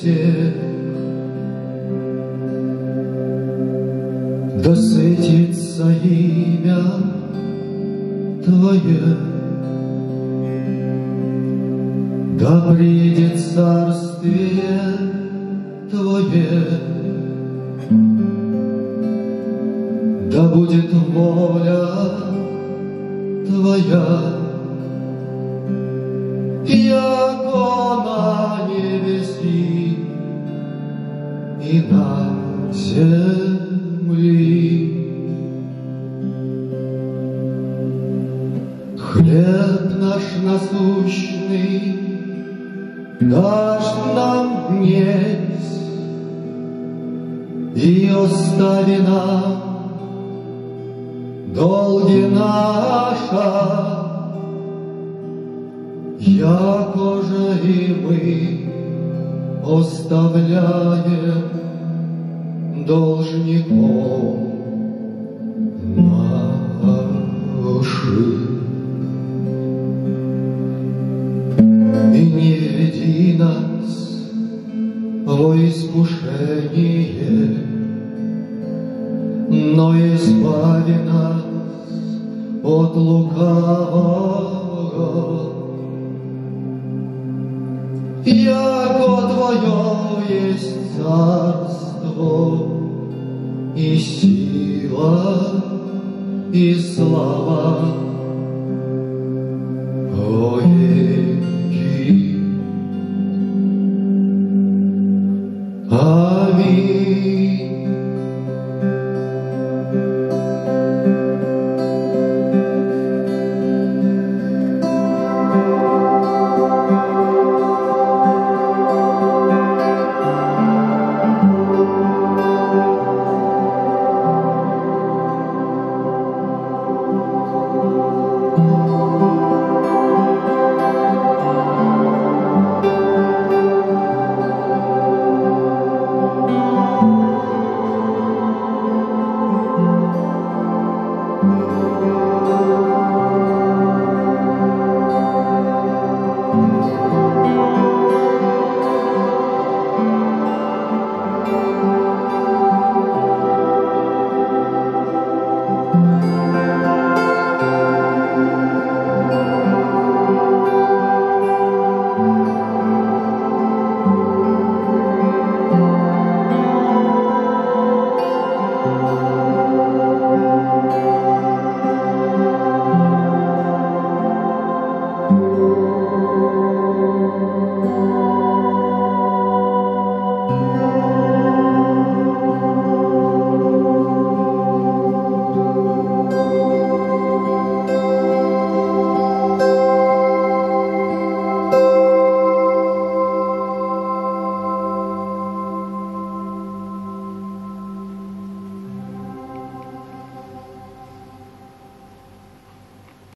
всех. Да светится имя Твое, Да придет царствие Твое, Да будет воля Твоя, Иоганна не вести и на земли. Хлеб наш насущный дашь нам днесь, и остави долги наша як же і ми оставляє должником наших. И не веди нас во искушение, но избави нас от лукавого яко Твое есть царство и сила и слава.